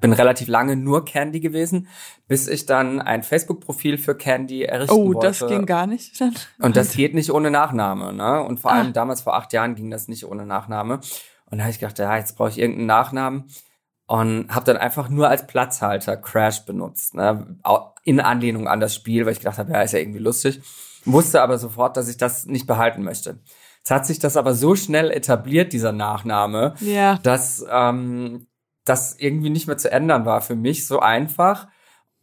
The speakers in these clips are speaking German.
bin relativ lange nur Candy gewesen, bis ich dann ein Facebook-Profil für Candy errichten Oh, wollte. das ging gar nicht. Dann. Und das geht nicht ohne Nachname, ne? Und vor allem Ah. damals vor acht Jahren ging das nicht ohne Nachname. Und da habe ich gedacht, ja, jetzt brauche ich irgendeinen Nachnamen. Und habe dann einfach nur als Platzhalter Crash benutzt, ne? In Anlehnung an das Spiel, weil ich gedacht habe, ja, ist ja irgendwie lustig. Wusste aber sofort, dass ich das nicht behalten möchte. Jetzt hat sich das aber so schnell etabliert, dieser Nachname, Ja. dass ähm, das irgendwie nicht mehr zu ändern war für mich, so einfach.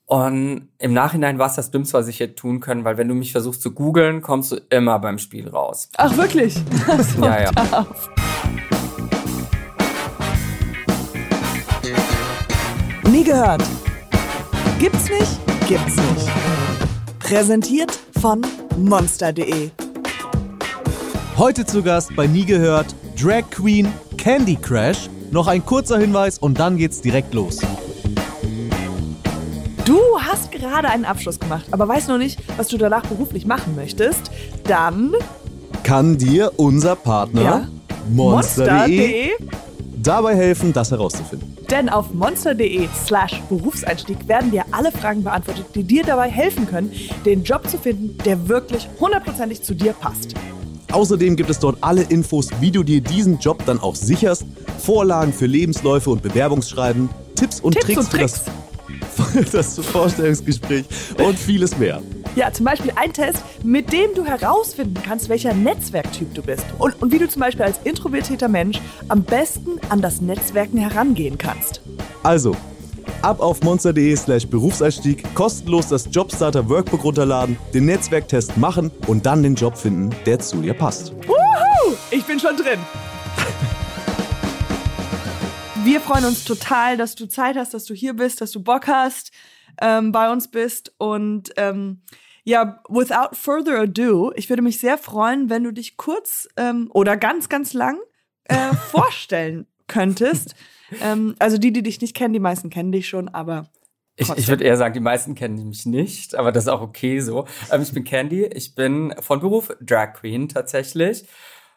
Und im Nachhinein war es das Dümmste, was ich hätte tun können, weil wenn du mich versuchst zu googeln, kommst du immer beim Spiel raus. Ach, wirklich? So, Ja, ja. darf. Nie gehört. Gibt's nicht? Gibt's nicht. Präsentiert von monster.de. Heute zu Gast bei Nie gehört Drag Queen Candy Crash. Noch ein kurzer Hinweis und dann geht's direkt los. Du hast gerade einen Abschluss gemacht, aber weißt noch nicht, was du danach beruflich machen möchtest. Dann Kann dir unser Partner Ja. Monster.de monster.de. dabei helfen, das herauszufinden. Denn auf monster.de slash Berufseinstieg werden dir alle Fragen beantwortet, die dir dabei helfen können, den Job zu finden, der wirklich hundertprozentig zu dir passt. Außerdem gibt es dort alle Infos, wie du dir diesen Job dann auch sicherst, Vorlagen für Lebensläufe und Bewerbungsschreiben, Tipps und Tipps Tricks, und Tricks. für das, das Vorstellungsgespräch und vieles mehr. Ja, zum Beispiel ein Test, mit dem du herausfinden kannst, welcher Netzwerktyp du bist. Und, und wie du zum Beispiel als introvertierter Mensch am besten an das Netzwerken herangehen kannst. Also, ab auf monster.de slash Berufseinstieg, kostenlos das Jobstarter Workbook runterladen, den Netzwerktest machen und dann den Job finden, der zu dir passt. Wuhu! Ich bin schon drin. Wir freuen uns total, dass du Zeit hast, dass du hier bist, dass du Bock hast, ähm, bei uns bist. Und ähm, ja, without further ado, ich würde mich sehr freuen, wenn du dich kurz ähm, oder ganz, ganz lang äh, vorstellen könntest. Ähm, also die, die dich nicht kennen, die meisten kennen dich schon, aber Ich, ich würde eher sagen, die meisten kennen mich nicht, aber das ist auch okay so. Ähm, ich bin Candy, ich bin von Beruf Drag Queen tatsächlich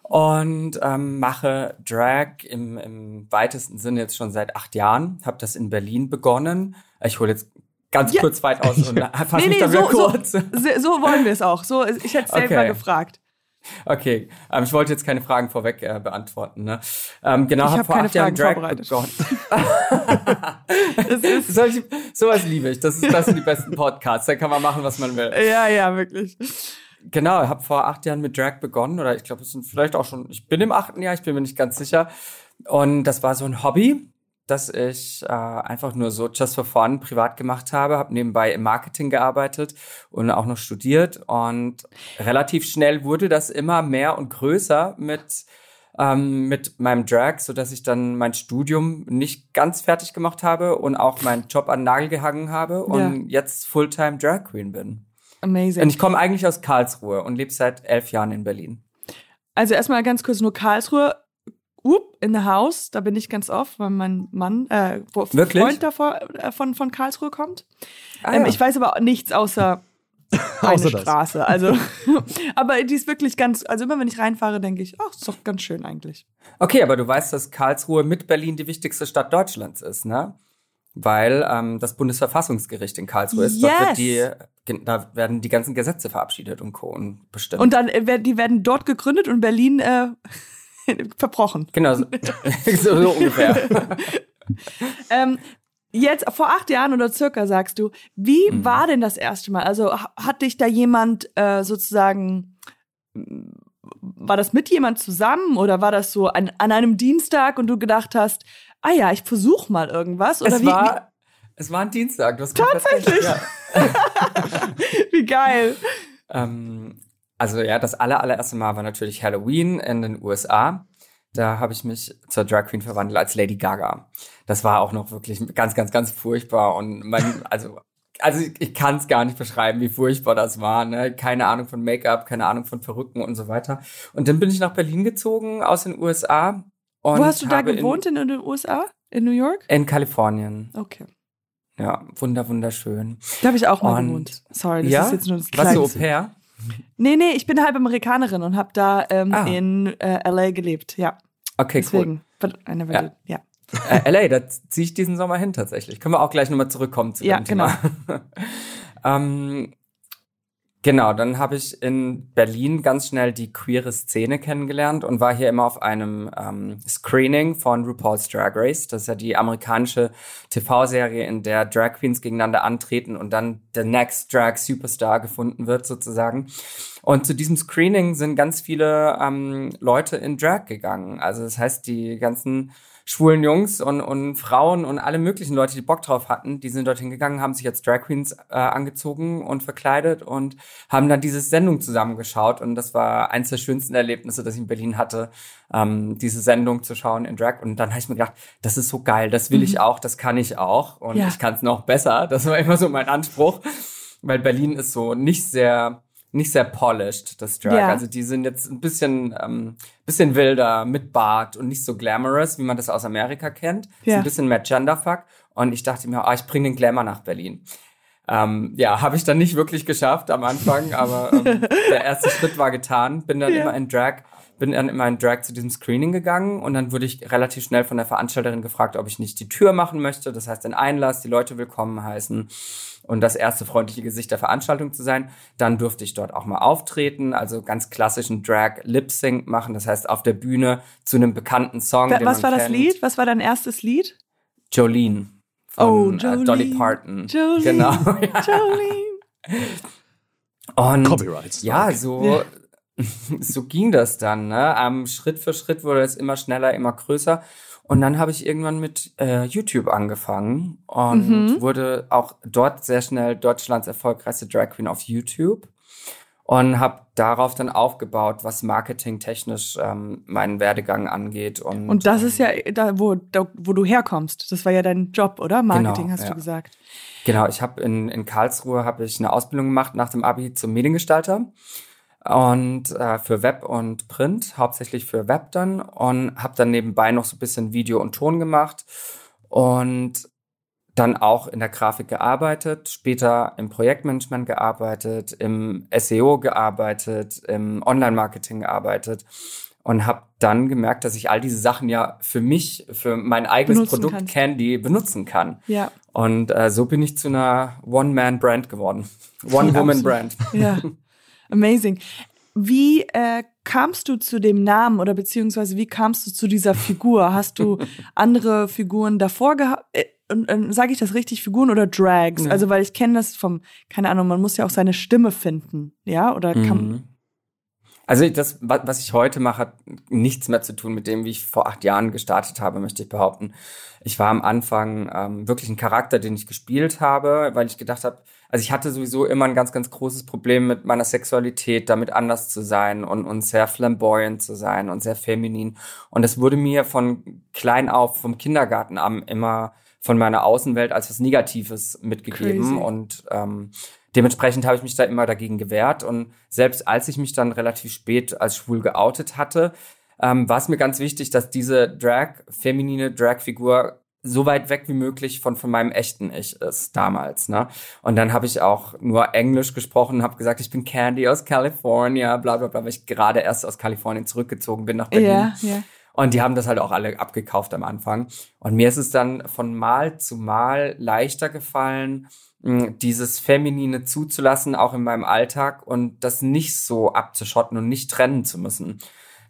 und ähm, mache Drag im, im weitesten Sinne jetzt schon seit acht Jahren. Habe das in Berlin begonnen. Ich hole jetzt ganz Ja. kurz weit aus und fasse nee, mich nee, dann so, kurz. so, so wollen wir es auch. So, ich hätte es Okay. selber gefragt. Okay, ähm, ich wollte jetzt keine Fragen vorweg äh, beantworten. Ne? Ähm, genau, Ich habe hab vor keine acht Jahren Drag Fragen begonnen. Das ist, Solche, sowas liebe ich. Das, ist, das sind die besten Podcasts. Da kann man machen, was man will. ja, ja, wirklich. Genau, ich habe vor acht Jahren mit Drag begonnen. Oder ich glaube, es sind vielleicht auch schon, ich bin im achten Jahr, ich bin mir nicht ganz sicher. Und das war so ein Hobby, das ich äh, einfach nur so just for fun privat gemacht habe. Habe nebenbei im Marketing gearbeitet und auch noch studiert. Und relativ schnell wurde das immer mehr und größer mit ähm, mit meinem Drag, so dass ich dann mein Studium nicht ganz fertig gemacht habe und auch meinen Job an den Nagel gehangen habe und jetzt Fulltime Drag Queen bin. Amazing. Und ich komme eigentlich aus Karlsruhe und lebe seit elf Jahren in Berlin. Also erstmal ganz kurz nur Karlsruhe. In the house, da bin ich ganz oft, weil mein Mann, äh, wo- Wirklich? Freund davor, äh, von, von Karlsruhe kommt. Ah, ähm, ja. Ich weiß aber nichts außer eine Außer das. Straße. Also, aber die ist wirklich ganz, also immer wenn ich reinfahre, denke ich, ach, ist doch ganz schön eigentlich. Okay, aber du weißt, dass Karlsruhe mit Berlin die wichtigste Stadt Deutschlands ist, ne? Weil ähm, das Bundesverfassungsgericht in Karlsruhe ist. Dort wird die, da werden die ganzen Gesetze verabschiedet und Co. und bestimmt. Und dann, äh, die werden dort gegründet und Berlin äh, verbrochen. genau, so, so, so ungefähr. Ähm, jetzt vor acht Jahren oder circa sagst du, wie Mhm. war denn das erste Mal? Also ha- hat dich da jemand äh, sozusagen, war das mit jemand zusammen oder war das so an, an einem Dienstag und du gedacht hast, ah ja, ich versuch mal irgendwas? Oder es, wie, war, es war ein Dienstag. Du hast Tatsächlich? Ja. wie, wie geil. Ähm, also ja, das aller, allererste Mal war natürlich Halloween in den USA. Da habe ich mich zur Drag Queen verwandelt als Lady Gaga. Das war auch noch wirklich ganz, ganz, ganz furchtbar. Und mein, also, also ich, ich kann es gar nicht beschreiben, wie furchtbar das war. Ne? Keine Ahnung von Make-up, keine Ahnung von Perücken und so weiter. Und dann bin ich nach Berlin gezogen aus den USA. Und Wo hast du da gewohnt in, in den USA? In New York? In, Kalifornien. Okay. Ja, wunder, wunderschön. Da habe ich auch mal Und- gewohnt. Sorry, das ja? ist jetzt nur das Warst du Au pair? Nee, nee, ich bin halb Amerikanerin und habe da ähm, Ah. in äh, LA gelebt. Ja, Okay, cool. deswegen. I never Ja. Ja. Äh, LA, da ziehe ich diesen Sommer hin tatsächlich. Können wir auch gleich nochmal zurückkommen zu Ja, dem Thema. ähm, genau, dann habe ich in Berlin ganz schnell die queere Szene kennengelernt und war hier immer auf einem ähm, Screening von RuPaul's Drag Race. Das ist ja die amerikanische TV-Serie, in der Drag Queens gegeneinander antreten und dann der Next Drag Superstar gefunden wird sozusagen. Und zu diesem Screening sind ganz viele ähm, Leute in Drag gegangen. Also das heißt, die ganzen schwulen Jungs und, und Frauen und alle möglichen Leute, die Bock drauf hatten, die sind dorthin gegangen, haben sich als Drag Queens äh, angezogen und verkleidet und haben dann diese Sendung zusammengeschaut. Und das war eins der schönsten Erlebnisse, das ich in Berlin hatte, ähm, diese Sendung zu schauen in Drag. Und dann habe ich mir gedacht, das ist so geil, das will ich auch, das kann ich auch und Ja. ich kann es noch besser. Das war immer so mein Anspruch, weil Berlin ist so nicht sehr nicht sehr polished, das Drag. Ja. Also die sind jetzt ein bisschen, ähm, bisschen wilder mit Bart und nicht so glamorous, wie man das aus Amerika kennt. Ist Ja. ein bisschen mehr Genderfuck. Und ich dachte mir, ah, ich bringe den Glamour nach Berlin. Ähm, ja, habe ich dann nicht wirklich geschafft am Anfang, aber ähm, der erste Schritt war getan. Bin dann Ja. immer in Drag, bin dann immer in Drag zu diesem Screening gegangen und dann wurde ich relativ schnell von der Veranstalterin gefragt, ob ich nicht die Tür machen möchte. Das heißt, den Einlass, die Leute willkommen heißen und das erste freundliche Gesicht der Veranstaltung zu sein. Dann durfte ich dort auch mal auftreten, also ganz klassischen Drag Lip Sync machen. Das heißt, auf der Bühne zu einem bekannten Song. Wa- den Was war das kennt. Lied? Was war dein erstes Lied? Jolene. Oh, Von, Jolene. Äh, Dolly Parton. Jolene. Genau. Jolene. Und Copyright. ja, so, so ging das dann. Ne? Ähm, Schritt für Schritt wurde es immer schneller, immer größer. Und dann habe ich irgendwann mit äh, YouTube angefangen und Mhm. wurde auch dort sehr schnell Deutschlands erfolgreichste Drag Queen auf YouTube und habe darauf dann aufgebaut, was marketingtechnisch ähm, meinen Werdegang angeht. Und, Und das ist ja da, wo, da, wo du herkommst. Das war ja dein Job, oder? Marketing, Genau, hast ja. du gesagt. Genau, ich habe in, in Karlsruhe habe ich eine Ausbildung gemacht nach dem Abi zum Mediengestalter und äh, für Web und Print, hauptsächlich für Web dann und habe dann nebenbei noch so ein bisschen Video und Ton gemacht und dann auch in der Grafik gearbeitet, später im Projektmanagement gearbeitet, im SEO gearbeitet, im Online-Marketing gearbeitet und habe dann gemerkt, dass ich all diese Sachen ja für mich, für mein eigenes Benutzen Produkt kannst. Candy benutzen kann. Ja. Und äh, so bin ich zu einer One-Man-Brand geworden. One-Woman-Brand. Ja. Amazing. Wie äh, kamst du zu dem Namen oder beziehungsweise wie kamst du zu dieser Figur? Hast du andere Figuren davor gehabt? Äh, sage ich das richtig, Figuren oder Drags? Ja. Also, weil ich kenne das vom, keine Ahnung, man muss ja auch seine Stimme finden, ja? Oder kann, Mhm. Also das, wa- was ich heute mache, hat nichts mehr zu tun mit dem, wie ich vor acht Jahren gestartet habe, möchte ich behaupten. Ich war am Anfang ähm, wirklich ein Charakter, den ich gespielt habe, weil ich gedacht habe, also ich hatte sowieso immer ein ganz, ganz großes Problem mit meiner Sexualität, damit anders zu sein und, und sehr flamboyant zu sein und sehr feminin. Und es wurde mir von klein auf, vom Kindergarten an immer von meiner Außenwelt als was Negatives mitgegeben. Crazy. Und ähm, dementsprechend habe ich mich da immer dagegen gewehrt. Und selbst als ich mich dann relativ spät als schwul geoutet hatte, ähm, war es mir ganz wichtig, dass diese Drag, feminine Drag-Figur so weit weg wie möglich von, von meinem echten Ich ist damals. Ne? Und dann habe ich auch nur Englisch gesprochen, habe gesagt, ich bin Candy aus California, bla bla bla, weil ich gerade erst aus Kalifornien zurückgezogen bin nach Berlin. ja, ja. Und die haben das halt auch alle abgekauft am Anfang. Und mir ist es dann von Mal zu Mal leichter gefallen, dieses Feminine zuzulassen, auch in meinem Alltag und das nicht so abzuschotten und nicht trennen zu müssen.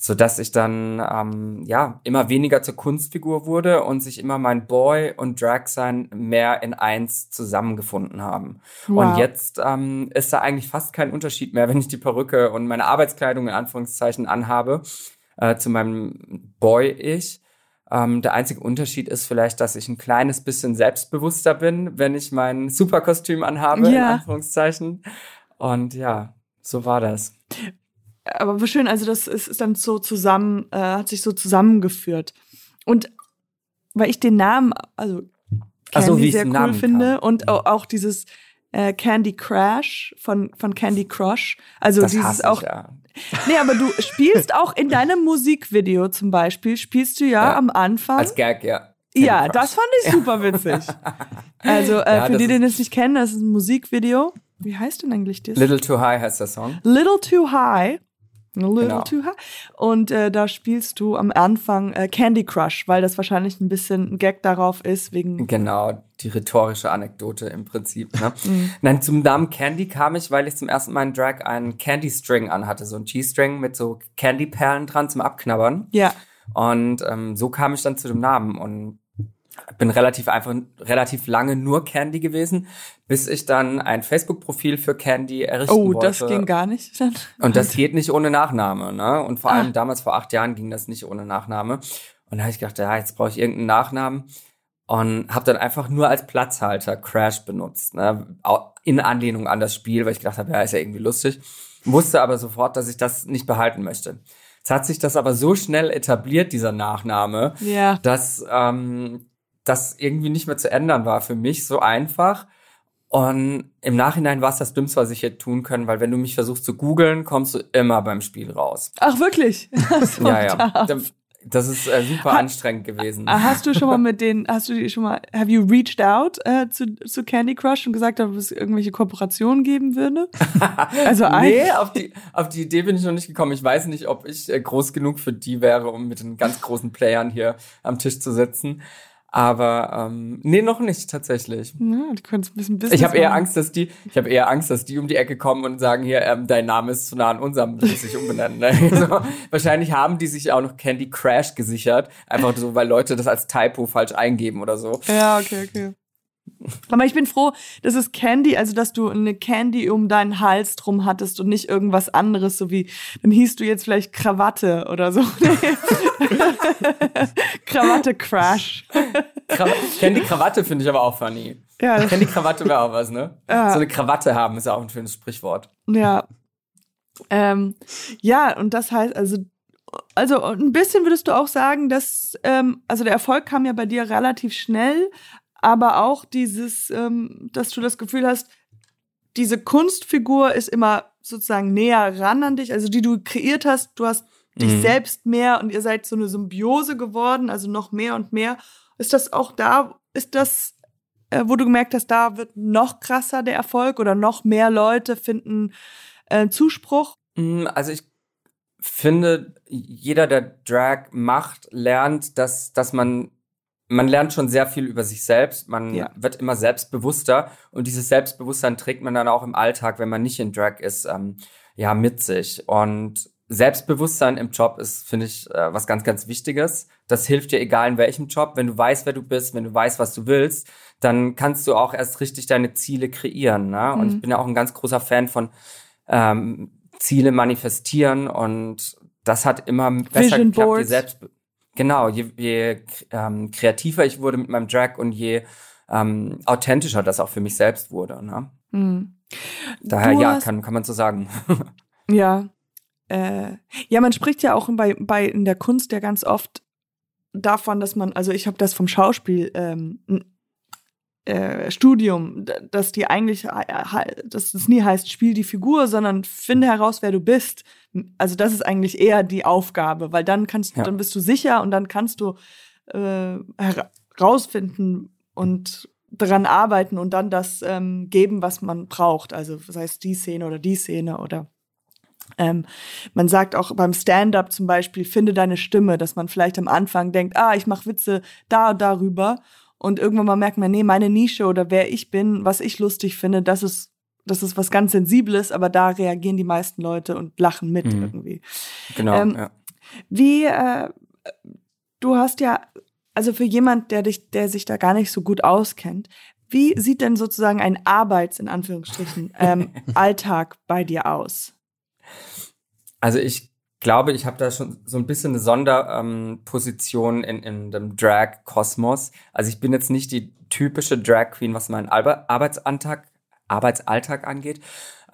Sodass ich dann ähm, ja immer weniger zur Kunstfigur wurde und sich immer mein Boy und Drag sein mehr in eins zusammengefunden haben. Wow. Und jetzt ähm, ist da eigentlich fast kein Unterschied mehr, wenn ich die Perücke und meine Arbeitskleidung in Anführungszeichen anhabe äh, zu meinem Boy-Ich. Ähm, der einzige Unterschied ist vielleicht, dass ich ein kleines bisschen selbstbewusster bin, wenn ich mein Superkostüm anhabe, in Ja. Anführungszeichen. Und ja, so war das. Aber schön, also das ist, ist dann so zusammen, äh, hat sich so zusammengeführt. Und weil ich den Namen, also Candy so, sehr cool Namen finde kam. und au- auch dieses äh, Candy Crash von, von Candy Crush. Also Das dieses auch. ich, ja. Nee, aber du spielst auch in deinem Musikvideo zum Beispiel, spielst du ja, Ja, am Anfang. Als Gag, ja. Candy ja, Crush. das fand ich super witzig. Also äh, Ja, für die, die das nicht kennen, das ist ein Musikvideo. Wie heißt denn eigentlich das? Little Too High heißt der Song. Little Too High. A little Genau. too high. Und äh, da spielst du am Anfang äh, Candy Crush, weil das wahrscheinlich ein bisschen ein Gag darauf ist, wegen. Genau, die rhetorische Anekdote im Prinzip. Ne? Mhm. Nein, zum Namen Candy kam ich, weil ich zum ersten Mal in Drag einen Candy String anhatte, so ein G-String mit so Candy-Perlen dran zum Abknabbern. Ja. Und ähm, so kam ich dann zu dem Namen und bin relativ einfach relativ lange nur Candy gewesen, bis ich dann ein Facebook-Profil für Candy errichten Oh, wollte. das ging gar nicht. Dann. Und das geht nicht ohne Nachname, ne? Und vor Ah. allem damals vor acht Jahren ging das nicht ohne Nachname. Und da habe ich gedacht, ja, jetzt brauche ich irgendeinen Nachnamen. Und habe dann einfach nur als Platzhalter Crash benutzt, ne? In Anlehnung an das Spiel, weil ich gedacht habe, ja, ist ja irgendwie lustig. Wusste aber sofort, dass ich das nicht behalten möchte. Jetzt hat sich das aber so schnell etabliert, dieser Nachname, Ja. dass ähm, das irgendwie nicht mehr zu ändern war für mich, so einfach. Und im Nachhinein war es das Dümmste, was ich hätte tun können, weil wenn du mich versuchst zu googeln, kommst du immer beim Spiel raus. Ach, wirklich? So ja, ja. Das ist äh, super anstrengend gewesen. Ah, Hast du schon mal mit denen, hast du die schon mal, have you reached out äh, zu, zu Candy Crush und gesagt, ob es irgendwelche Kooperationen geben würde? Also Nee, auf die, auf die Idee bin ich noch nicht gekommen. Ich weiß nicht, ob ich äh, groß genug für die wäre, um mit den ganz großen Playern hier am Tisch zu sitzen. Aber ähm, nee, noch nicht tatsächlich. Ja, du könntest ein bisschen Business Ich habe eher. Angst, dass die, ich habe eher Angst, dass die um die Ecke kommen und sagen hier, ähm, dein Name ist zu nah an unserem, du musst dich umbenennen. Ne? so, wahrscheinlich haben die sich auch noch Candy Crash gesichert, einfach so, weil Leute das als Typo falsch eingeben oder so. Ja, okay, okay. Aber ich bin froh, dass es Candy, also dass du eine Candy um deinen Hals drum hattest und nicht irgendwas anderes, so wie, dann hieß du jetzt vielleicht Krawatte oder so. Krawatte Crash. Kra Candy Krawatte finde ich aber auch funny. Ja, Candy Krawatte wäre auch was, ne? Ja. So eine Krawatte haben ist ja auch ein schönes Sprichwort. Ja. Ähm, ja, und das heißt, also, also ein bisschen würdest du auch sagen, dass, ähm, also der Erfolg kam ja bei dir relativ schnell, aber auch dieses, ähm, dass du das Gefühl hast, diese Kunstfigur ist immer sozusagen näher ran an dich, also die du kreiert hast, du hast dich Mhm. selbst mehr und ihr seid so eine Symbiose geworden, also noch mehr und mehr. Ist das auch da, ist das, äh, wo du gemerkt hast, da wird noch krasser der Erfolg oder noch mehr Leute finden äh, Zuspruch? Mm, Also ich finde, jeder, der Drag macht, lernt, dass, dass man, man lernt schon sehr viel über sich selbst. Man Ja. wird immer selbstbewusster und dieses Selbstbewusstsein trägt man dann auch im Alltag, wenn man nicht in Drag ist, ähm, ja, mit sich. Und Selbstbewusstsein im Job ist, finde ich, äh, was ganz, ganz Wichtiges. Das hilft dir egal in welchem Job. Wenn du weißt, wer du bist, wenn du weißt, was du willst, dann kannst du auch erst richtig deine Ziele kreieren. Ne? Und Mhm. ich bin ja auch ein ganz großer Fan von ähm, Ziele manifestieren und das hat immer besser Vision geklappt. Je Boards. selbst, genau, je, je ähm, kreativer ich wurde mit meinem Drag und je ähm, authentischer das auch für mich selbst wurde. Ne? Hm. Daher ja, kann, kann man so sagen. Ja. Äh, ja, man spricht ja auch bei, bei in der Kunst ja ganz oft davon, dass man, also ich habe das vom Schauspiel ähm, äh, Studium, dass die eigentlich, äh, dass es nie heißt, spiel die Figur, sondern finde heraus, wer du bist. Also das ist eigentlich eher die Aufgabe, weil dann kannst, Ja. dann bist du sicher und dann kannst du äh, herausfinden und daran arbeiten und dann das ähm, geben, was man braucht. Also sei es die Szene oder die Szene oder ähm, man sagt auch beim Stand-up zum Beispiel, finde deine Stimme, dass man vielleicht am Anfang denkt, ah, ich mache Witze da und darüber und irgendwann mal merkt man, nee, meine Nische oder wer ich bin, was ich lustig finde, das ist das ist was ganz Sensibles, aber da reagieren die meisten Leute und lachen mit Mhm. irgendwie. genau. Ähm, ja. Wie, äh, du hast ja, also für jemand, der dich, der sich da gar nicht so gut auskennt, wie sieht denn sozusagen ein Arbeits, in Anführungsstrichen, ähm, Alltag bei dir aus? Also ich glaube, ich habe da schon so ein bisschen eine Sonderposition ähm, in, in dem Drag-Kosmos. Also ich bin jetzt nicht die typische Drag Queen, was meinen Arbe Arbeitsalltag, Arbeitsalltag angeht.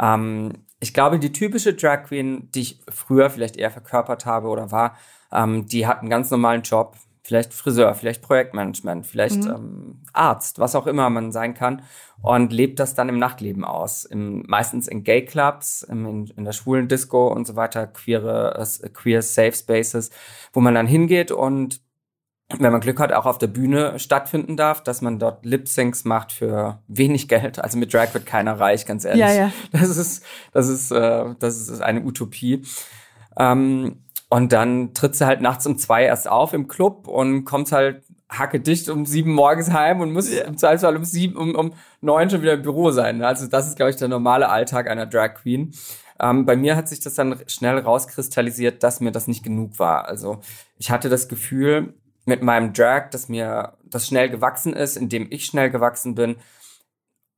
Ähm, ich glaube, die typische Drag Queen, die ich früher vielleicht eher verkörpert habe oder war, ähm, die hat einen ganz normalen Job. Vielleicht Friseur, vielleicht Projektmanagement, vielleicht Mhm. ähm, Arzt, was auch immer man sein kann und lebt das dann im Nachtleben aus. Im, meistens in Gay-Clubs, im, in, in der schwulen Disco und so weiter, queere, äh, queer Safe Spaces, wo man dann hingeht und wenn man Glück hat, auch auf der Bühne stattfinden darf, dass man dort Lip-Syncs macht für wenig Geld. Also mit Drag wird keiner reich, ganz ehrlich. Ja, ja. Das ist, das ist, äh, das ist eine Utopie. Ähm, und dann tritt sie halt nachts um zwei erst auf im Club und kommt halt hacke dicht um sieben morgens heim und muss im Zweifelsfall um sieben, um, um neun schon wieder im Büro sein. Also das ist, glaube ich, der normale Alltag einer Drag Queen. Ähm, bei mir hat sich das dann schnell rauskristallisiert, dass mir das nicht genug war. Also ich hatte das Gefühl mit meinem Drag, dass mir das schnell gewachsen ist, indem ich schnell gewachsen bin,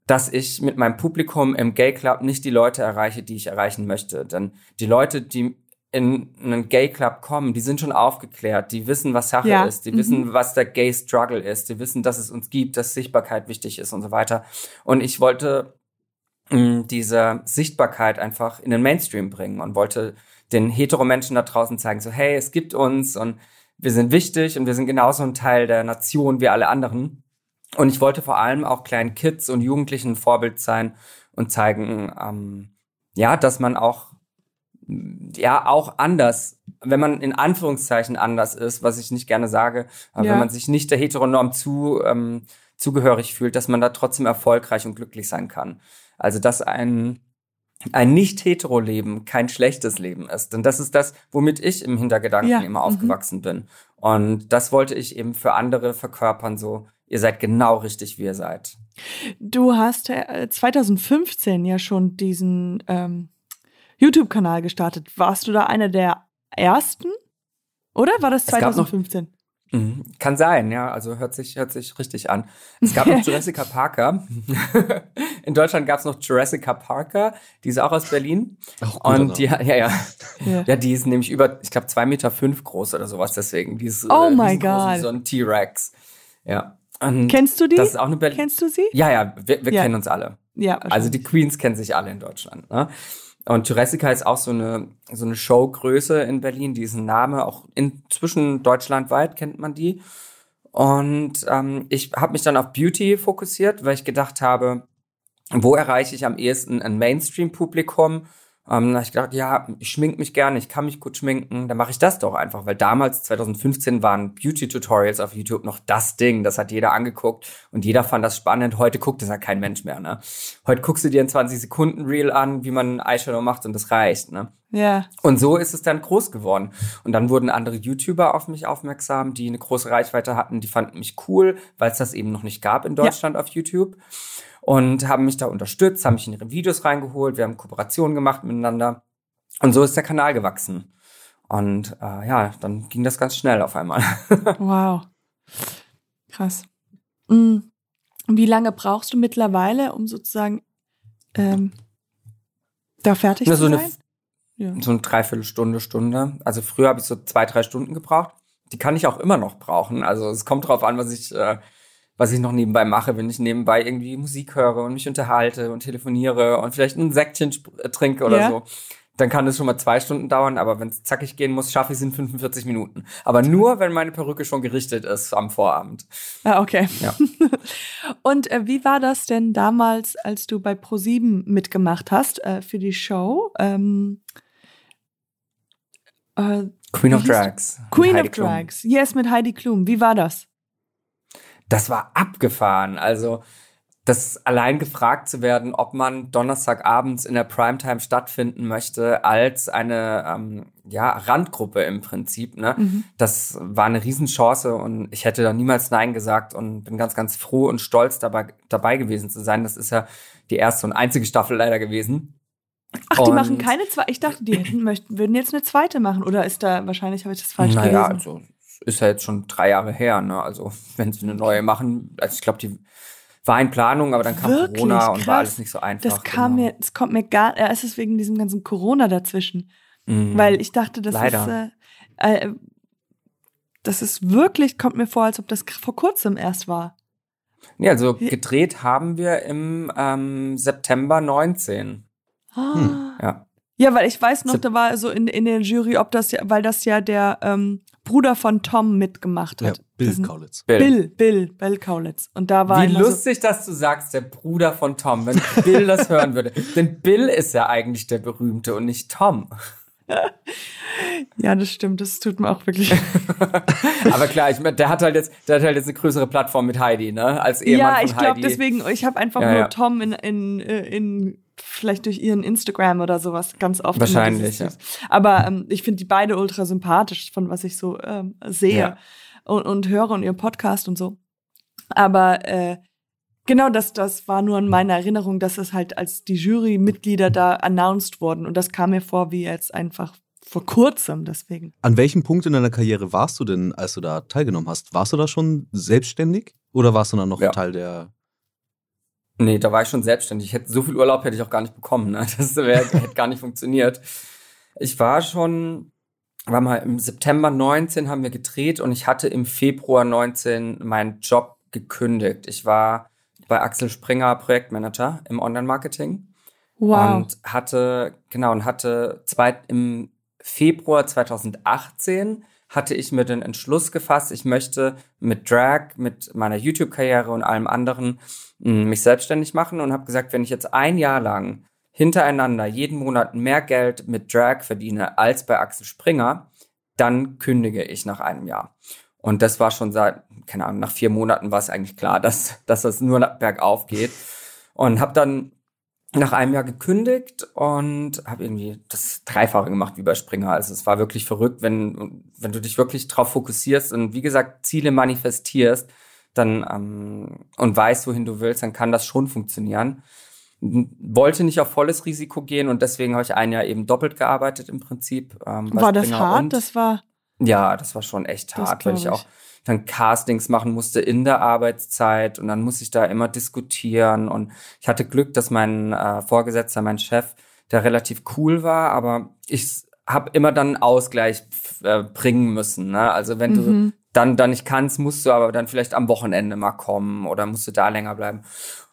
dass ich mit meinem Publikum im Gay Club nicht die Leute erreiche, die ich erreichen möchte. Denn die Leute, die in einen Gay Club kommen, die sind schon aufgeklärt, die wissen, was Sache Ja. ist, die Mhm. wissen, was der Gay Struggle ist, die wissen, dass es uns gibt, dass Sichtbarkeit wichtig ist und so weiter. Und ich wollte mh, diese Sichtbarkeit einfach in den Mainstream bringen und wollte den Heteromenschen da draußen zeigen, so hey, es gibt uns und wir sind wichtig und wir sind genauso ein Teil der Nation wie alle anderen. Und ich wollte vor allem auch kleinen Kids und Jugendlichen ein Vorbild sein und zeigen, ähm, ja, dass man auch ja auch anders, wenn man in Anführungszeichen anders ist, was ich nicht gerne sage, aber Ja. wenn man sich nicht der Heteronorm zu ähm, zugehörig fühlt, dass man da trotzdem erfolgreich und glücklich sein kann. Also dass ein ein nicht-hetero-Leben kein schlechtes Leben ist. Denn das ist das, womit ich im Hintergedanken Ja, immer mhm. aufgewachsen bin. Und das wollte ich eben für andere verkörpern, so, ihr seid genau richtig, wie ihr seid. Du hast äh, 2015 ja schon diesen ähm, YouTube-Kanal gestartet. Warst du da einer der ersten? Oder war das Es gab noch- 2015? Mhm. Kann sein, ja. Also hört sich, hört sich richtig an. Es gab noch Jurassica Parker. In Deutschland gab es noch Jurassica Parker, die ist auch aus Berlin. Auch guter Und die, ja, ja, Ja. ja, die ist nämlich über, ich glaube, zwei Meter fünf groß oder sowas, deswegen. Die ist, Oh äh, my riesengroß wie God. So ein T-Rex. Ja. Und Kennst du die? Das ist auch eine Berlin. Kennst du sie? Ja, ja, wir, wir Ja. kennen uns alle. Ja. Also die Queens kennen sich alle in Deutschland. Ne? Und Jurassica ist auch so eine, so eine Showgröße in Berlin, die ist ein Name, auch inzwischen deutschlandweit kennt man die. Und ähm, ich habe mich dann auf Beauty fokussiert, weil ich gedacht habe, wo erreiche ich am ehesten ein Mainstream-Publikum? Ähm, da habe ich gedacht, ja, ich schmink mich gerne, ich kann mich gut schminken, dann mache ich das doch einfach, weil damals, 2015, waren Beauty-Tutorials auf YouTube noch das Ding, das hat jeder angeguckt und jeder fand das spannend. Heute guckt das ja kein Mensch mehr, ne? Heute guckst du dir ein 20-Sekunden-Reel an, wie man ein Eyeshadow macht und das reicht, ne? ja. Und so ist es dann groß geworden. Und dann wurden andere YouTuber auf mich aufmerksam, die eine große Reichweite hatten, die fanden mich cool, weil es das eben noch nicht gab in Deutschland auf YouTube. Und haben mich da unterstützt, haben mich in ihre Videos reingeholt, wir haben Kooperationen gemacht miteinander. Und so ist der Kanal gewachsen. Und äh, ja, dann ging das ganz schnell auf einmal. Wow. Krass. Mm. Wie lange brauchst du mittlerweile, um sozusagen ähm, da fertig Ja, zu so eine- sein? Ja. so eine Dreiviertelstunde, Stunde. Also früher habe ich so zwei, drei Stunden gebraucht. Die kann ich auch immer noch brauchen. Also es kommt drauf an, was ich, äh, was ich noch nebenbei mache. Wenn ich nebenbei irgendwie Musik höre und mich unterhalte und telefoniere und vielleicht ein Säckchen äh, trinke oder Ja. so, dann kann es schon mal zwei Stunden dauern. Aber wenn es zackig gehen muss, schaffe ich es in 45 Minuten. Aber nur, wenn meine Perücke schon gerichtet ist am Vorabend. Ah, okay. Ja. Und äh, wie war das denn damals, als du bei ProSieben mitgemacht hast äh, für die Show? Ähm, äh, Queen of? Drags. Queen of Klum. Drags. Yes, mit Heidi Klum. Wie war das? Das war abgefahren. Also, das allein gefragt zu werden, ob man Donnerstagabends in der Primetime stattfinden möchte, als eine ähm, ja, Randgruppe im Prinzip, ne? Mhm. Das war eine Riesenchance und ich hätte da niemals Nein gesagt und bin ganz, ganz froh und stolz dabei, dabei gewesen zu sein. Das ist ja die erste und einzige Staffel leider gewesen. Ach, die Und- machen keine zwei. Ich dachte, die hätten, möchten, würden jetzt eine zweite machen. Oder ist da, wahrscheinlich habe ich das falsch naja, gelesen. also ist ja jetzt schon drei Jahre her, ne? Also wenn sie eine neue machen, also ich glaube, die war in Planung, aber dann kam Wirklich? Corona und Krass. war alles nicht so einfach. Das kam genau. mir, es kommt mir gar, es ist wegen diesem ganzen Corona dazwischen. Mhm. Weil ich dachte, das Leider. ist, äh, äh, das ist wirklich, kommt mir vor, als ob das vor kurzem erst war. Ja, also gedreht haben wir im ähm, September 19. Ah. Ja. Ja, weil ich weiß noch, da war so in, in der Jury, ob das ja, weil das ja der ähm, Bruder von Tom mitgemacht Ja, hat. Bill Diesen- Kaulitz. Bill. Bill, Bill, Bill Kaulitz. Und da war Wie immer so- lustig, dass du sagst, der Bruder von Tom, wenn Bill das hören würde. Denn Bill ist ja eigentlich der Berühmte und nicht Tom. Ja, das stimmt. Das tut mir auch wirklich. Aber klar, ich mein, der hat halt jetzt, der hat halt jetzt eine größere Plattform mit Heidi, ne? Als Ehemann ja, von ich glaube Heidi. deswegen, ich habe einfach Ja, nur ja. Tom in, in, äh, in vielleicht durch ihren Instagram oder sowas ganz oft. Wahrscheinlich, ja. Aber ähm, ich finde die beide ultra sympathisch, von was ich so ähm, sehe Ja. und, und höre und ihren Podcast und so. Aber äh, genau das, das war nur in meiner Erinnerung, dass es halt als die Jurymitglieder da announced wurden. Und das kam mir vor wie jetzt einfach vor kurzem, deswegen. An welchem Punkt in deiner Karriere warst du denn, als du da teilgenommen hast? Warst du da schon selbstständig oder warst du dann noch Ja. Teil der. Nee, da war ich schon selbstständig. Ich hätte, so viel Urlaub hätte ich auch gar nicht bekommen. Ne? Das wär, hätte gar nicht funktioniert. Ich war schon, war mal im September 19 haben wir gedreht und ich hatte im Februar 19 meinen Job gekündigt. Ich war bei Axel Springer Projektmanager im Online-Marketing Wow. und hatte, genau, und hatte zwei, im Februar 2018 hatte ich mir den Entschluss gefasst, ich möchte mit Drag, mit meiner YouTube-Karriere und allem anderen mh, mich selbstständig machen und habe gesagt, wenn ich jetzt ein Jahr lang hintereinander jeden Monat mehr Geld mit Drag verdiene als bei Axel Springer, dann kündige ich nach einem Jahr. Und das war schon seit, keine Ahnung, nach vier Monaten war es eigentlich klar, dass, dass das nur bergauf geht. Und habe dann nach einem Jahr gekündigt und habe irgendwie das Dreifache gemacht wie bei Springer. Also es war wirklich verrückt, wenn, wenn du dich wirklich drauf fokussierst und wie gesagt Ziele manifestierst, dann ähm, und weißt, wohin du willst, dann kann das schon funktionieren. Wollte nicht auf volles Risiko gehen und deswegen habe ich ein Jahr eben doppelt gearbeitet im Prinzip. Ähm, war das Springer hart? und- Das war. ja, das war schon echt Das hart, weil ich glaub auch dann Castings machen musste in der Arbeitszeit und dann muss ich da immer diskutieren und ich hatte Glück, dass mein äh, Vorgesetzter, mein Chef, der relativ cool war, aber ich habe immer dann einen Ausgleich äh, bringen müssen. Ne? Also wenn du Mhm. dann dann nicht kannst, musst du aber dann vielleicht am Wochenende mal kommen oder musst du da länger bleiben.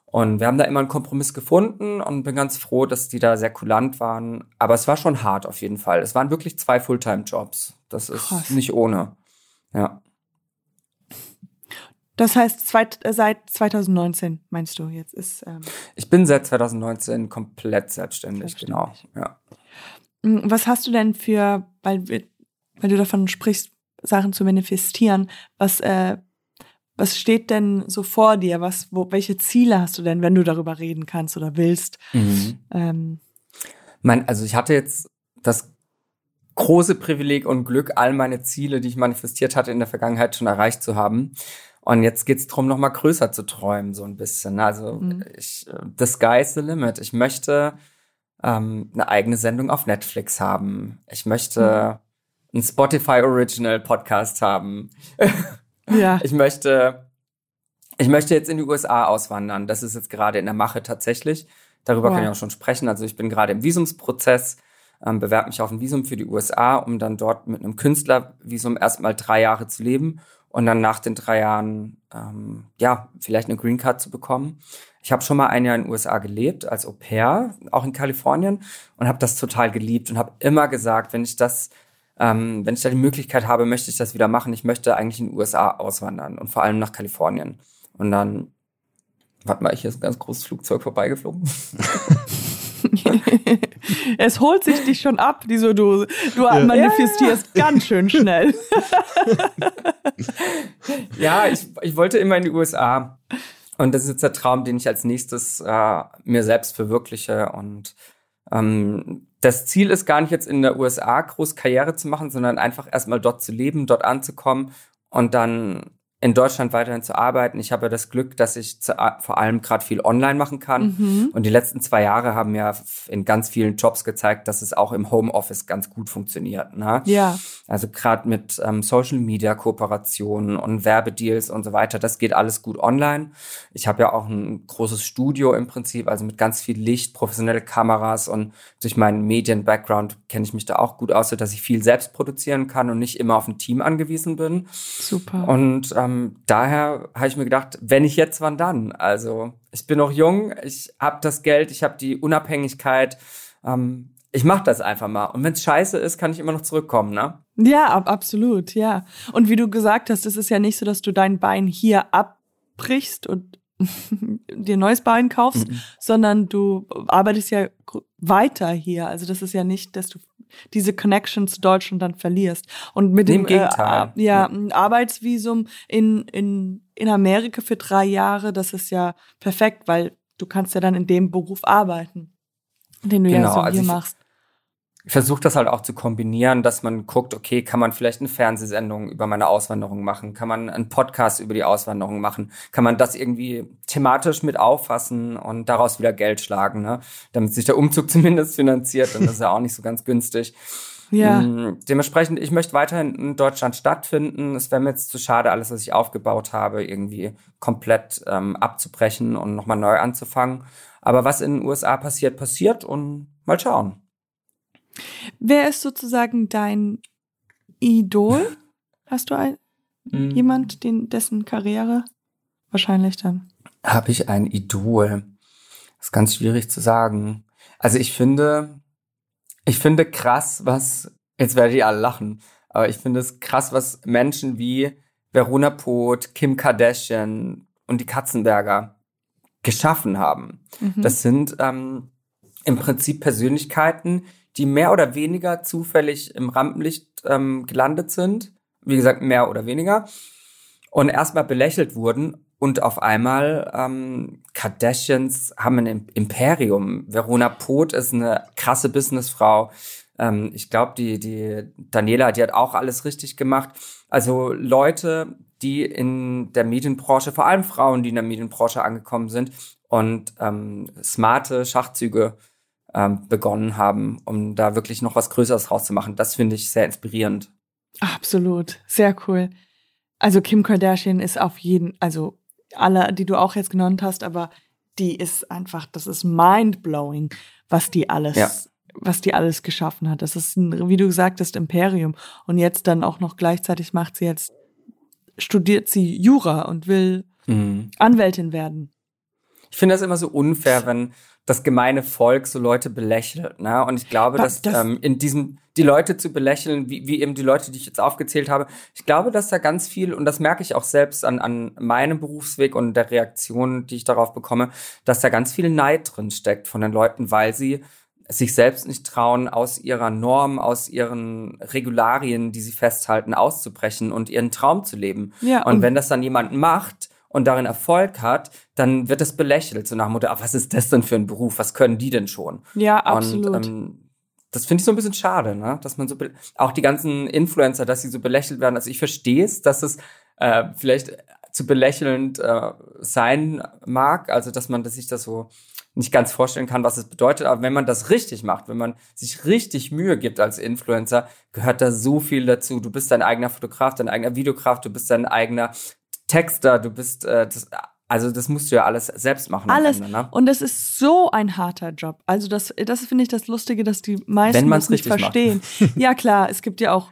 Und wir haben da immer einen Kompromiss gefunden und bin ganz froh, dass die da sehr kulant waren. Aber es war schon hart auf jeden Fall. Es waren wirklich zwei Fulltime-Jobs. Das ist Krass. nicht ohne. Ja. Das heißt, zweit, äh, seit 2019 meinst du jetzt ist. Ähm, Ich bin seit 2019 komplett selbstständig, Selbstständig. genau. Ja. m, was hast du denn für, weil, weil du davon sprichst, Sachen zu manifestieren, was, äh, was steht denn so vor dir? Was, wo, welche Ziele hast du denn, wenn du darüber reden kannst oder willst? Mhm. Ähm, Mein, also ich hatte jetzt das große Privileg und Glück, all meine Ziele, die ich manifestiert hatte in der Vergangenheit, schon erreicht zu haben. Und jetzt geht's drum, noch mal größer zu träumen, so ein bisschen. Also Mhm. ich, äh, the sky's the limit. Ich möchte ähm, eine eigene Sendung auf Netflix haben. Ich möchte einen Spotify Original Podcast haben. ja. Ich möchte, ich möchte jetzt in die USA auswandern. Das ist jetzt gerade in der Mache tatsächlich. Darüber Wow. kann ich auch schon sprechen. Also ich bin gerade im Visumsprozess, ähm, bewerbe mich auf ein Visum für die USA, um dann dort mit einem Künstlervisum erstmal drei Jahre zu leben und dann nach den drei Jahren, ähm, ja, vielleicht eine Green Card zu bekommen. Ich habe schon mal ein Jahr in den USA gelebt, als Au pair, auch in Kalifornien, und habe das total geliebt und habe immer gesagt, wenn ich das ähm, wenn ich da die Möglichkeit habe, möchte ich das wieder machen. Ich möchte eigentlich in den USA auswandern und vor allem nach Kalifornien. Und dann, warte mal, hier ist ein ganz großes Flugzeug vorbeigeflogen. es holt sich dich schon ab, die so du, du manifestierst ganz schön schnell. ja, ich, ich wollte immer in die USA. Und das ist jetzt der Traum, den ich als nächstes äh, mir selbst verwirkliche. Und ähm, das Ziel ist gar nicht jetzt in der USA groß Karriere zu machen, sondern einfach erstmal dort zu leben, dort anzukommen und dann in Deutschland weiterhin zu arbeiten. Ich habe ja das Glück, dass ich zu, vor allem gerade viel online machen kann. Mhm. Und die letzten zwei Jahre haben ja in ganz vielen Jobs gezeigt, dass es auch im Homeoffice ganz gut funktioniert. Ne? Ja. Also gerade mit ähm, Social Media Kooperationen und Werbedeals und so weiter, das geht alles gut online. Ich habe ja auch ein großes Studio im Prinzip, also mit ganz viel Licht, professionelle Kameras und durch meinen Medien-Background kenne ich mich da auch gut aus, dass ich viel selbst produzieren kann und nicht immer auf ein Team angewiesen bin. Super. Und ähm, daher habe ich mir gedacht, wenn ich jetzt, wann dann? Also ich bin noch jung, ich habe das Geld, ich habe die Unabhängigkeit. Ähm, ich mache das einfach mal. Und wenn es scheiße ist, kann ich immer noch zurückkommen, ne? Ja, ab, absolut, ja. Und wie du gesagt hast, es ist ja nicht so, dass du dein Bein hier abbrichst und dir ein neues Bein kaufst, Mhm. sondern du arbeitest ja weiter hier. Also das ist ja nicht, dass du diese Connection zu Deutschland dann verlierst. Und mit dem Gegenteil. Äh, ja, ein Arbeitsvisum in, in, in Amerika für drei Jahre, das ist ja perfekt, weil du kannst ja dann in dem Beruf arbeiten. Den du Genau, ja so also hier ich- machst. Ich versuche das halt auch zu kombinieren, dass man guckt, okay, kann man vielleicht eine Fernsehsendung über meine Auswanderung machen? Kann man einen Podcast über die Auswanderung machen? Kann man das irgendwie thematisch mit auffassen und daraus wieder Geld schlagen, ne? Damit sich der Umzug zumindest finanziert, und das ist ja auch nicht so ganz günstig. Ja. Mm, Dementsprechend, ich möchte weiterhin in Deutschland stattfinden. Es wäre mir jetzt zu schade, alles, was ich aufgebaut habe, irgendwie komplett ähm, abzubrechen und nochmal neu anzufangen. Aber was in den USA passiert, passiert und mal schauen. Wer ist sozusagen dein Idol? Hast du ein, Mhm. jemand, den, dessen Karriere? Wahrscheinlich dann. Habe ich ein Idol? Das ist ganz schwierig zu sagen. Also ich finde, ich finde krass, was, jetzt werdet ihr alle lachen, aber ich finde es krass, was Menschen wie Verona Poth, Kim Kardashian und die Katzenberger geschaffen haben. Mhm. Das sind ähm, im Prinzip Persönlichkeiten, die mehr oder weniger zufällig im Rampenlicht ähm, gelandet sind. Wie gesagt, mehr oder weniger. Und erstmal belächelt wurden und auf einmal ähm, Kardashians haben ein Im- Imperium. Verona Poth ist eine krasse Businessfrau. Ähm, ich glaube, die, die Daniela, die hat auch alles richtig gemacht. Also Leute, die in der Medienbranche, vor allem Frauen, die in der Medienbranche angekommen sind und ähm, smarte Schachzüge ähm, begonnen haben, um da wirklich noch was Größeres rauszumachen. Das finde ich sehr inspirierend. Absolut. Sehr cool. Also Kim Kardashian ist auf jeden, also alle, die du auch jetzt genannt hast, aber die ist einfach, das ist mind-blowing, was die alles, Ja. was die alles geschaffen hat. Das ist, ein, wie du gesagt hast, Imperium. Und jetzt dann auch noch gleichzeitig macht sie jetzt, studiert sie Jura und will Mhm. Anwältin werden. Ich finde das immer so unfair, wenn das gemeine Volk so Leute belächelt. Ne? Und ich glaube, Was, dass das- ähm, in diesem, die Leute zu belächeln, wie, wie eben die Leute, die ich jetzt aufgezählt habe, ich glaube, dass da ganz viel, und das merke ich auch selbst an, an meinem Berufsweg und der Reaktion, die ich darauf bekomme, dass da ganz viel Neid drin steckt von den Leuten, weil sie sich selbst nicht trauen, aus ihrer Norm, aus ihren Regularien, die sie festhalten, auszubrechen und ihren Traum zu leben. Ja, und und- wenn das dann jemand macht und darin Erfolg hat, dann wird es belächelt, so nach dem Motto, ah, was ist das denn für ein Beruf? Was können die denn schon? Ja, absolut. Und ähm, das finde ich so ein bisschen schade, ne? Dass man so auch die ganzen Influencer, dass sie so belächelt werden. Also ich verstehe es, dass es äh, vielleicht zu belächelnd äh, sein mag, also dass man dass sich das so nicht ganz vorstellen kann, was es bedeutet. Aber wenn man das richtig macht, wenn man sich richtig Mühe gibt als Influencer, gehört da so viel dazu. Du bist dein eigener Fotograf, dein eigener Videograf, du bist dein eigener Texter, du bist äh, das, also das musst du ja alles selbst machen. Alles. Ende, ne? Und das ist so ein harter Job. Also das, das finde ich das Lustige, dass die meisten das nicht verstehen. ja klar, es gibt ja auch,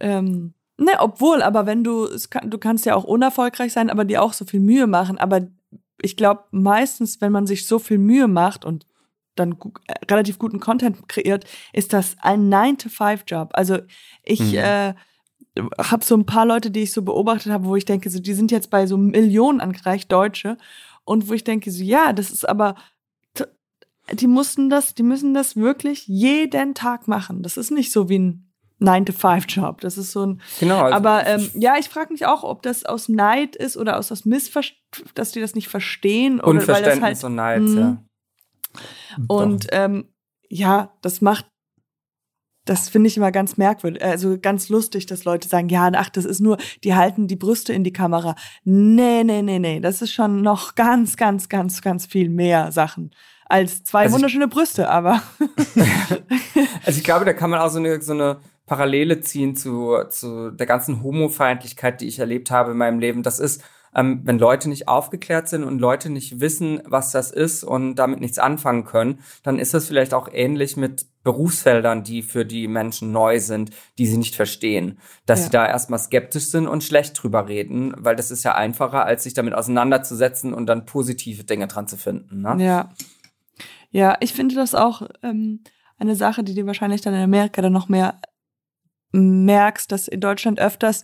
ähm, ne, obwohl, aber wenn du, es kann, du kannst ja auch unerfolgreich sein, aber dir auch so viel Mühe machen. Aber ich glaube, meistens, wenn man sich so viel Mühe macht und dann gu äh, relativ guten Content kreiert, ist das ein 9-to-5-Job. Also ich Mhm. äh, habe so ein paar Leute, die ich so beobachtet habe, wo ich denke, so, die sind jetzt bei so Millionen angereicht, Deutsche. Und wo ich denke, so, ja, das ist aber, die mussten das, die müssen das wirklich jeden Tag machen. Das ist nicht so wie ein 9-to-5-Job. Das ist so ein, Genau. Also aber ähm, ja, ich frage mich auch, ob das aus Neid ist oder aus das Missverständnis, dass die das nicht verstehen oder weil das Unverständnis halt und Neid, Mhm. ja. und ähm, ja, das macht, das finde ich immer ganz merkwürdig, also ganz lustig, dass Leute sagen, ja, ach, das ist nur, die halten die Brüste in die Kamera. Nee, nee, nee, nee, das ist schon noch ganz, ganz, ganz, ganz viel mehr Sachen als zwei Also ich- wunderschöne Brüste, aber Also ich glaube, da kann man auch so eine, so eine Parallele ziehen zu, zu der ganzen Homofeindlichkeit, die ich erlebt habe in meinem Leben. Das ist, ähm, wenn Leute nicht aufgeklärt sind und Leute nicht wissen, was das ist und damit nichts anfangen können, dann ist das vielleicht auch ähnlich mit Berufsfeldern, die für die Menschen neu sind, die sie nicht verstehen. Dass Ja. sie da erstmal skeptisch sind und schlecht drüber reden, weil das ist ja einfacher, als sich damit auseinanderzusetzen und dann positive Dinge dran zu finden. Ne? Ja. Ja, ich finde das auch ähm, eine Sache, die du wahrscheinlich dann in Amerika dann noch mehr merkst, dass in Deutschland öfters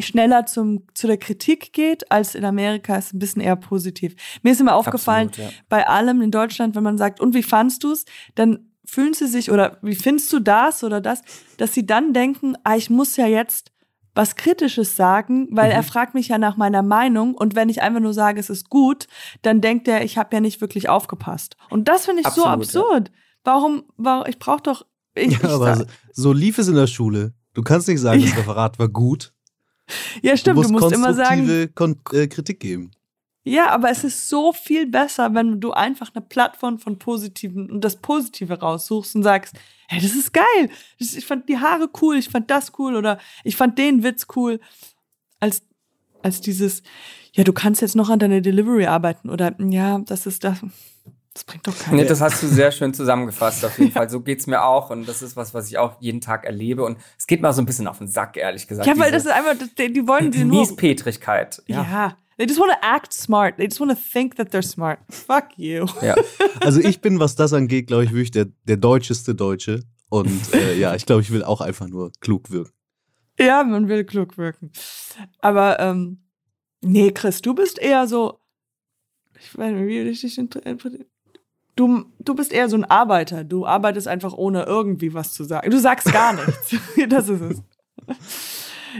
schneller zum, zu der Kritik geht, als in Amerika ist ein bisschen eher positiv. Mir ist immer aufgefallen, Absolut, ja. bei allem in Deutschland, wenn man sagt, und wie fandst du's, dann fühlen sie sich, oder wie findest du das oder das, dass sie dann denken, ah, ich muss ja jetzt was Kritisches sagen, weil Mhm. er fragt mich ja nach meiner Meinung und wenn ich einfach nur sage, es ist gut, dann denkt er, ich habe ja nicht wirklich aufgepasst. Und das finde ich so Absolut, ja. absurd. Warum, warum, ich brauche doch, ich, Ja, aber so, so lief es in der Schule. Du kannst nicht sagen, das Referat war gut. ja stimmt, du musst, immer sagen, Kon äh, Kritik geben. ja, aber es ist so viel besser, wenn du einfach eine Plattform von Positiven und das Positive raussuchst und sagst, hey, das ist geil, ich fand die Haare cool, ich fand das cool oder ich fand den Witz cool, als, als dieses, ja, du kannst jetzt noch an deiner Delivery arbeiten oder ja, das ist das, das bringt doch keinen. Nee, das hast du sehr schön zusammengefasst, auf jeden Fall. So geht's mir auch. Und das ist was, was ich auch jeden Tag erlebe. Und es geht mal so ein bisschen auf den Sack, ehrlich gesagt. ja, weil das ist einfach, die, die wollen dir nur, Miespetrigkeit. ja. Ja. They just want to act smart. They just want to think that they're smart. Fuck you. ja. Also ich bin, was das angeht, glaube ich, wirklich der, der deutscheste Deutsche. Und äh, ja, ich glaube, ich will auch einfach nur klug wirken. Ja, man will klug wirken. Aber, ähm, nee, Chris, du bist eher so, ich weiß nicht, wie will ich dich interpretieren? Du, du bist eher so ein Arbeiter. Du arbeitest einfach ohne irgendwie was zu sagen. Du sagst gar nichts. das ist es.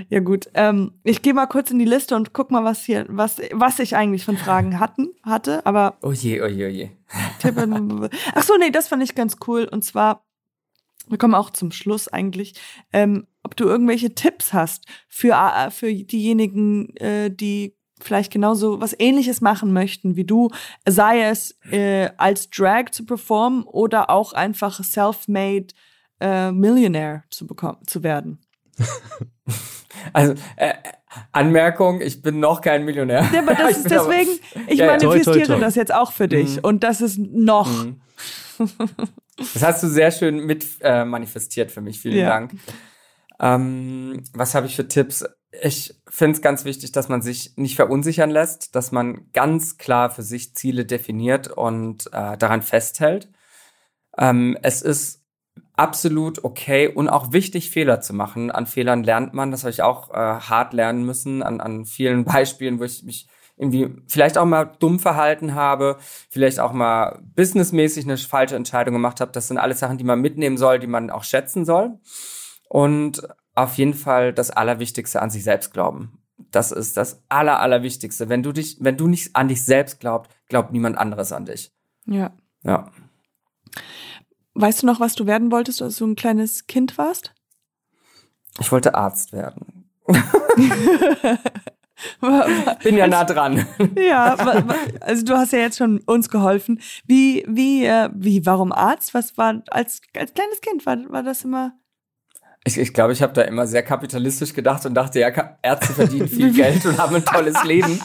Ja gut, ähm, ich gehe mal kurz in die Liste und guck mal, was hier, was, was ich eigentlich von Fragen hatten, hatte. Aber Oh je, oh je, oh je. Ach so, nee, das fand ich ganz cool. Und zwar, wir kommen auch zum Schluss eigentlich, ähm, ob du irgendwelche Tipps hast für, äh, für diejenigen, äh, die vielleicht genauso was ähnliches machen möchten wie du, sei es äh, als Drag zu performen oder auch einfach self-made äh, Millionaire zu bekommen, zu werden. Also, äh, Anmerkung, ich bin noch kein Millionär. Ja, aber das Ich ist deswegen, ich Ja, manifestiere das jetzt auch für dich. Mhm. Und das ist noch. Mhm. Das hast du sehr schön mit äh, manifestiert für mich. Vielen Ja. Dank. Ähm, was habe ich für Tipps? Ich finde es ganz wichtig, dass man sich nicht verunsichern lässt, dass man ganz klar für sich Ziele definiert und äh, daran festhält. Ähm, es ist absolut okay und auch wichtig, Fehler zu machen. An Fehlern lernt man. Das habe ich auch äh, hart lernen müssen, an, an vielen Beispielen, wo ich mich irgendwie vielleicht auch mal dumm verhalten habe, vielleicht auch mal businessmäßig eine falsche Entscheidung gemacht habe. Das sind alles Sachen, die man mitnehmen soll, die man auch schätzen soll. Und auf jeden Fall das Allerwichtigste an sich selbst glauben. Das ist das Aller, Allerwichtigste. Wenn du dich, wenn du nicht an dich selbst glaubst, glaubt niemand anderes an dich. Ja. Ja. Weißt du noch, was du werden wolltest, als du ein kleines Kind warst? Ich wollte Arzt werden. Bin ja nah dran. ja, also du hast ja jetzt schon uns geholfen. Wie, wie, äh, wie, warum Arzt? Was war als, als kleines Kind? War, war das immer? Ich, ich glaube, ich habe da immer sehr kapitalistisch gedacht und dachte, ja, Ärzte verdienen viel Geld und haben ein tolles Leben.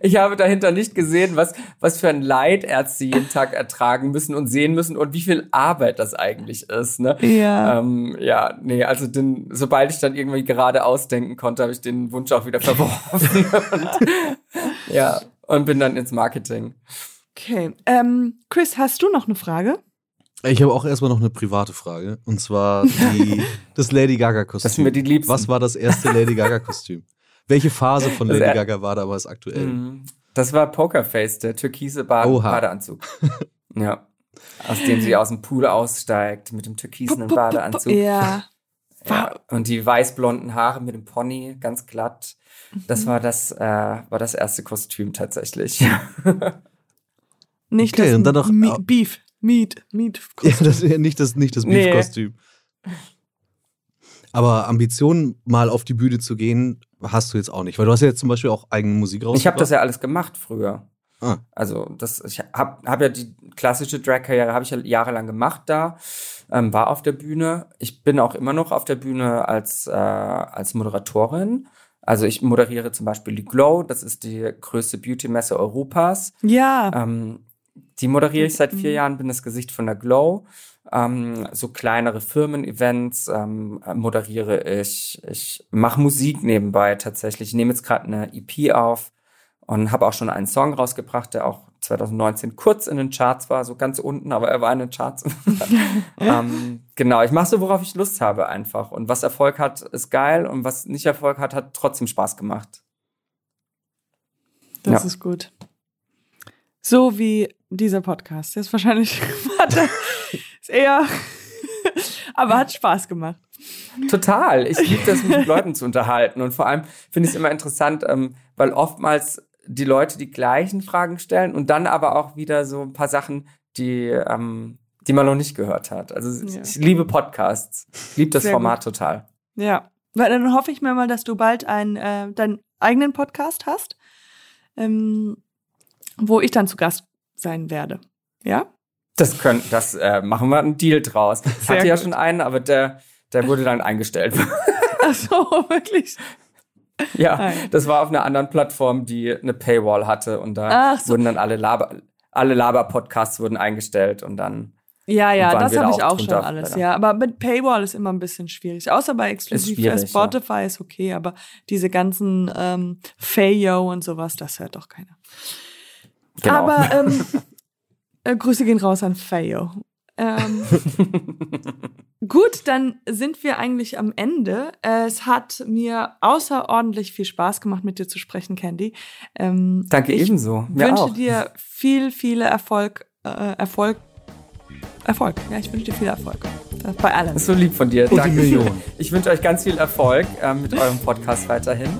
Ich habe dahinter nicht gesehen, was, was für ein Leid Ärzte jeden Tag ertragen müssen und sehen müssen und wie viel Arbeit das eigentlich ist. Ne? Ja. Ähm, ja, nee, also den, sobald ich dann irgendwie gerade ausdenken konnte, habe ich den Wunsch auch wieder verworfen. und, ja, und bin dann ins Marketing. Okay. Ähm, Chris, hast du noch eine Frage? Ich habe auch erstmal noch eine private Frage. Und zwar die, das Lady Gaga-Kostüm. Das sind mir die Liebsten. Was war das erste Lady Gaga-Kostüm? Welche Phase von Lady er- Gaga war damals aktuell? Mhm. Das war Pokerface, der türkise ba Oha. Badeanzug. ja. Aus dem sie aus dem Pool aussteigt mit dem türkisen Badeanzug. Ja. Ja. Und die weißblonden Haare mit dem Pony, ganz glatt. Mhm. Das war das, äh, war das erste Kostüm tatsächlich. Nicht Okay, das und dann noch- Beef. Meat. Meat. Ja, das nicht das, nicht das Nee. Beef-Kostüm. Aber Ambitionen, mal auf die Bühne zu gehen, hast du jetzt auch nicht. Weil du hast ja jetzt zum Beispiel auch eigene Musik rausgebracht. ich habe das ja alles gemacht früher. Ah. Also das, ich habe hab ja die klassische Drag-Karriere habe ich ja jahrelang gemacht da, ähm, war auf der Bühne. Ich bin auch immer noch auf der Bühne als äh, als Moderatorin. Also ich moderiere zum Beispiel die Glow, das ist die größte Beauty-Messe Europas. Ja. Ähm, die moderiere ich seit vier Mhm. Jahren, bin das Gesicht von der Glow. Ähm, so kleinere Firmen-Events ähm, moderiere ich. Ich mache Musik nebenbei tatsächlich. Ich nehme jetzt gerade eine EP auf und habe auch schon einen Song rausgebracht, der auch 2019 kurz in den Charts war, so ganz unten, aber er war in den Charts. ähm, genau, ich mache so, worauf ich Lust habe einfach. Und was Erfolg hat, ist geil und was nicht Erfolg hat, hat trotzdem Spaß gemacht. Das Ja. ist gut. So wie dieser Podcast. Der ist wahrscheinlich ist eher, aber hat Spaß gemacht. Total. Ich liebe das, mich mit Leuten zu unterhalten. Und vor allem finde ich es immer interessant, ähm, weil oftmals die Leute die gleichen Fragen stellen und dann aber auch wieder so ein paar Sachen, die, ähm, die man noch nicht gehört hat. Also Ja. ich liebe Podcasts. Ich liebe das Sehr Format total. Ja. Weil dann hoffe ich mir mal, dass du bald ein, äh, deinen eigenen Podcast hast, ähm, wo ich dann zu Gast sein werde. Ja? Das können, das äh, machen wir einen Deal draus. Ich hatte ja gut. schon einen, aber der, der wurde dann eingestellt. Ach so, wirklich. ja, Nein. das war auf einer anderen Plattform, die eine Paywall hatte und da so. wurden dann alle Laber, alle Laber-Podcasts wurden eingestellt und dann Ja, ja, das wir da habe ich auch schon alles. leider. Ja, aber mit Paywall ist immer ein bisschen schwierig. Außer bei exklusiv für Spotify ist okay, aber diese ganzen ähm, Fayo und sowas, das hört doch keiner. Genau. Aber ähm, äh, Grüße gehen raus an Fayo. Ähm, gut, dann sind wir eigentlich am Ende. Es hat mir außerordentlich viel Spaß gemacht, mit dir zu sprechen, Candy. Ähm, Danke ich ebenso. Mir wünsche auch. dir viel, viel Erfolg. Äh, Erfolg. Erfolg. Ja, ich wünsche dir viel Erfolg. Äh, Bei allem. Das ist so lieb von dir. Und Danke. Millionen. Ich wünsche euch ganz viel Erfolg ähm, mit eurem Podcast weiterhin.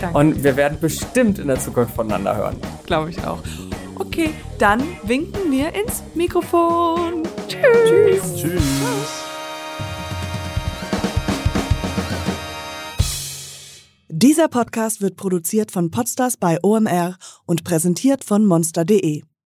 Danke. Und wir werden bestimmt in der Zukunft voneinander hören. Glaube ich auch. Okay, dann winken wir ins Mikrofon. Tschüss. Tschüss. Dieser Podcast wird produziert von Podstars bei OMR und präsentiert von monster.de.